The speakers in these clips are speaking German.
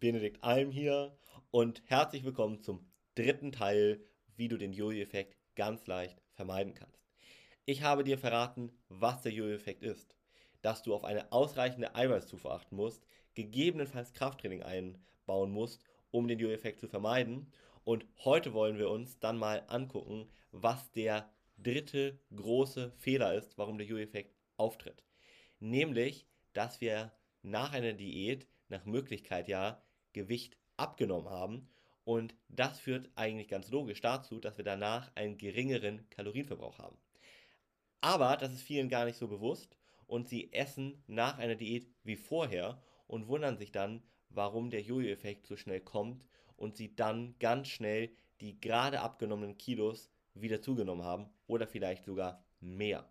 Benedikt Alm hier und herzlich willkommen zum dritten Teil, wie du den Jojo-Effekt ganz leicht vermeiden kannst. Ich habe dir verraten, was der Jojo-Effekt ist, dass du auf eine ausreichende Eiweißzufuhr achten musst, gegebenenfalls Krafttraining einbauen musst, um den Jojo-Effekt zu vermeiden. Und heute wollen wir uns dann mal angucken, was der dritte große Fehler ist, warum der Jojo-Effekt auftritt. Nämlich, dass wir nach einer Diät nach Möglichkeit ja Gewicht abgenommen haben. Und das führt eigentlich ganz logisch dazu, dass wir danach einen geringeren Kalorienverbrauch haben. Aber das ist vielen gar nicht so bewusst und sie essen nach einer Diät wie vorher und wundern sich dann, warum der Jojo-Effekt so schnell kommt und sie dann ganz schnell die gerade abgenommenen Kilos wieder zugenommen haben oder vielleicht sogar mehr.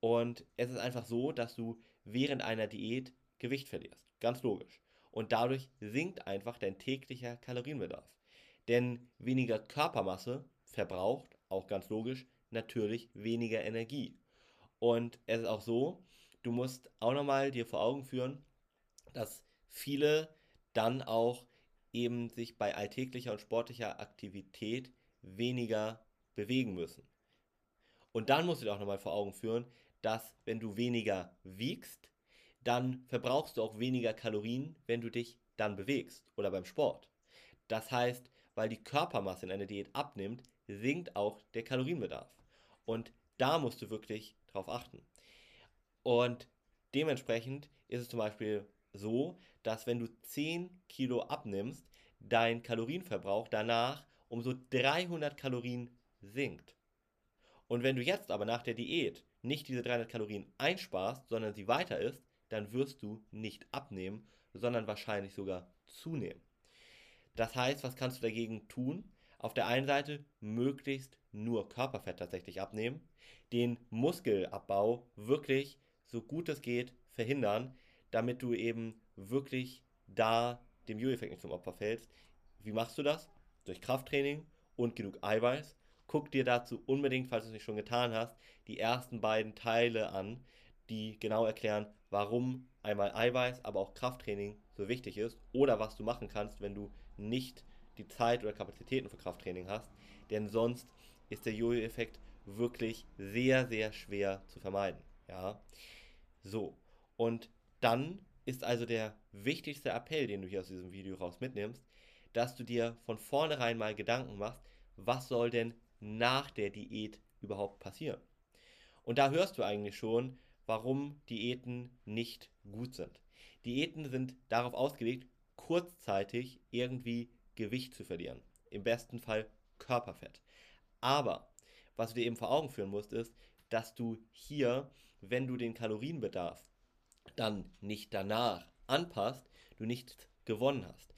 Und es ist einfach so, dass du während einer Diät Gewicht verlierst. Ganz logisch. Und dadurch sinkt einfach dein täglicher Kalorienbedarf. Denn weniger Körpermasse verbraucht, auch ganz logisch, natürlich weniger Energie. Und es ist auch so, du musst auch nochmal dir vor Augen führen, dass viele dann auch eben sich bei alltäglicher und sportlicher Aktivität weniger bewegen müssen. Und dann musst du dir auch nochmal vor Augen führen, dass wenn du weniger wiegst, dann verbrauchst du auch weniger Kalorien, wenn du dich dann bewegst oder beim Sport. Das heißt, weil die Körpermasse in einer Diät abnimmt, sinkt auch der Kalorienbedarf. Und da musst du wirklich drauf achten. Und dementsprechend ist es zum Beispiel so, dass wenn du 10 Kilo abnimmst, dein Kalorienverbrauch danach um so 300 Kalorien sinkt. Und wenn du jetzt aber nach der Diät nicht diese 300 Kalorien einsparst, sondern sie weiter isst, dann wirst du nicht abnehmen, sondern wahrscheinlich sogar zunehmen. Das heißt, was kannst du dagegen tun? Auf der einen Seite möglichst nur Körperfett tatsächlich abnehmen, den Muskelabbau wirklich so gut es geht verhindern, damit du eben wirklich da dem Jojo-Effekt nicht zum Opfer fällst. Wie machst du das? Durch Krafttraining und genug Eiweiß. Guck dir dazu unbedingt, falls du es nicht schon getan hast, die ersten beiden Teile an, die genau erklären, warum einmal Eiweiß, aber auch Krafttraining so wichtig ist oder was du machen kannst, wenn du nicht die Zeit oder Kapazitäten für Krafttraining hast. Denn sonst ist der Jojo-Effekt wirklich sehr, sehr schwer zu vermeiden. Ja, so. Und dann ist also der wichtigste Appell, den du hier aus diesem Video raus mitnimmst, dass du dir von vornherein mal Gedanken machst, was soll denn nach der Diät überhaupt passieren? Und da hörst du eigentlich schon, warum Diäten nicht gut sind. Diäten sind darauf ausgelegt, kurzzeitig irgendwie Gewicht zu verlieren. Im besten Fall Körperfett. Aber was du dir eben vor Augen führen musst, ist, dass du hier, wenn du den Kalorienbedarf dann nicht danach anpasst, du nichts gewonnen hast.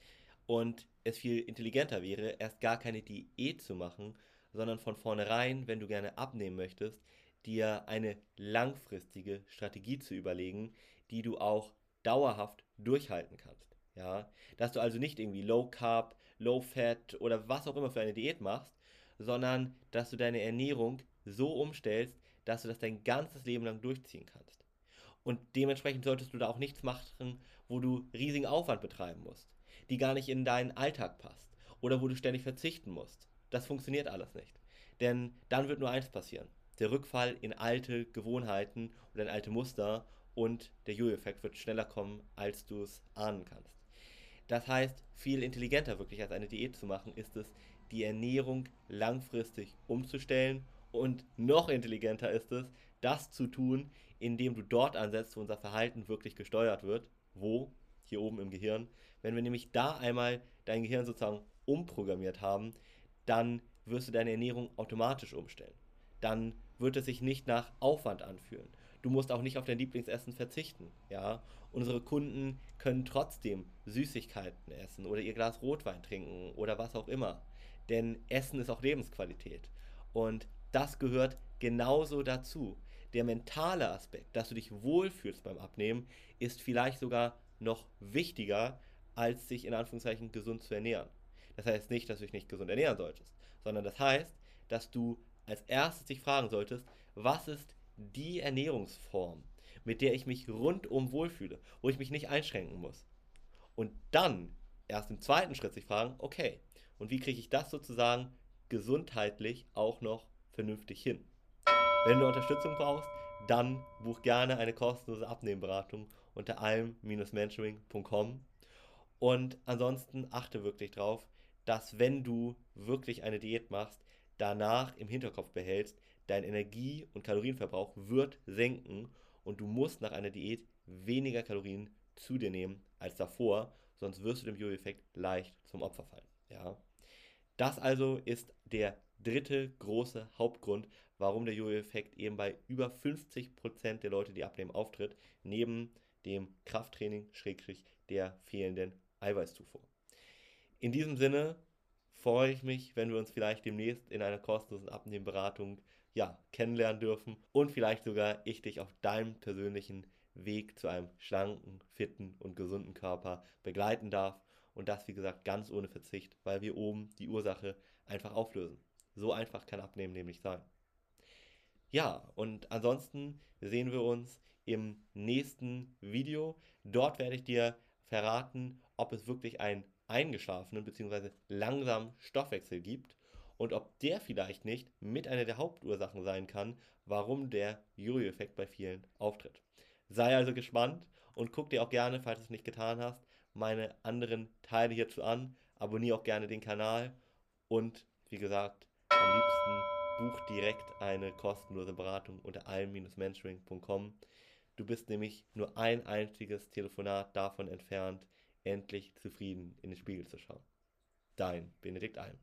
Und es viel intelligenter wäre, erst gar keine Diät zu machen, sondern von vornherein, wenn du gerne abnehmen möchtest, dir eine langfristige Strategie zu überlegen, die du auch dauerhaft durchhalten kannst. Ja, dass du also nicht irgendwie Low Carb, Low Fat oder was auch immer für eine Diät machst, sondern dass du deine Ernährung so umstellst, dass du das dein ganzes Leben lang durchziehen kannst. Und dementsprechend solltest du da auch nichts machen, wo du riesigen Aufwand betreiben musst, die gar nicht in deinen Alltag passt oder wo du ständig verzichten musst. Das funktioniert alles nicht. Denn dann wird nur eins passieren der Rückfall in alte Gewohnheiten oder in alte Muster und der Jojo-Effekt wird schneller kommen, als du es ahnen kannst. Das heißt, viel intelligenter wirklich als eine Diät zu machen, ist es, die Ernährung langfristig umzustellen und noch intelligenter ist es, das zu tun, indem du dort ansetzt, wo unser Verhalten wirklich gesteuert wird. Wo? Hier oben im Gehirn. Wenn wir nämlich da einmal dein Gehirn sozusagen umprogrammiert haben, dann wirst du deine Ernährung automatisch umstellen dann wird es sich nicht nach Aufwand anfühlen. Du musst auch nicht auf dein Lieblingsessen verzichten, ja. Unsere Kunden können trotzdem Süßigkeiten essen oder ihr Glas Rotwein trinken oder was auch immer. Denn Essen ist auch Lebensqualität. Und das gehört genauso dazu. Der mentale Aspekt, dass du dich wohlfühlst beim Abnehmen, ist vielleicht sogar noch wichtiger, als sich in Anführungszeichen gesund zu ernähren. Das heißt nicht, dass du dich nicht gesund ernähren solltest, sondern das heißt, dass du als erstes dich fragen solltest, was ist die Ernährungsform, mit der ich mich rundum wohlfühle, wo ich mich nicht einschränken muss. Und dann erst im zweiten Schritt sich fragen, okay, und wie kriege ich das sozusagen gesundheitlich auch noch vernünftig hin? Wenn du Unterstützung brauchst, dann buch gerne eine kostenlose Abnehmberatung unter allem-mentoring.com. Und ansonsten achte wirklich darauf, dass wenn du wirklich eine Diät machst, danach im Hinterkopf behältst, dein Energie- und Kalorienverbrauch wird senken und du musst nach einer Diät weniger Kalorien zu dir nehmen als davor, sonst wirst du dem Jojo-Effekt leicht zum Opfer fallen. Ja? Das also ist der dritte große Hauptgrund, warum der Jojo-Effekt eben bei über 50% der Leute, die abnehmen, auftritt, neben dem Krafttraining, Schrägstrich, der fehlenden Eiweißzufuhr. In diesem Sinne freue ich mich, wenn wir uns vielleicht demnächst in einer kostenlosen Abnehmberatung ja, kennenlernen dürfen und vielleicht sogar ich dich auf deinem persönlichen Weg zu einem schlanken, fitten und gesunden Körper begleiten darf. Und das, wie gesagt, ganz ohne Verzicht, weil wir oben die Ursache einfach auflösen. So einfach kann Abnehmen nämlich sein. Ja, und ansonsten sehen wir uns im nächsten Video. Dort werde ich dir verraten, ob es wirklich einen eingeschlafenen bzw. langsamen Stoffwechsel gibt und ob der vielleicht nicht mit einer der Hauptursachen sein kann, warum der Jojo-Effekt bei vielen auftritt. Sei also gespannt und guck dir auch gerne, falls du es nicht getan hast, meine anderen Teile hierzu an. Abonniere auch gerne den Kanal und wie gesagt, am liebsten buch direkt eine kostenlose Beratung unter allem-mentoring.com. Du bist nämlich nur ein einziges Telefonat davon entfernt, endlich zufrieden in den Spiegel zu schauen. Dein Benedikt Alm.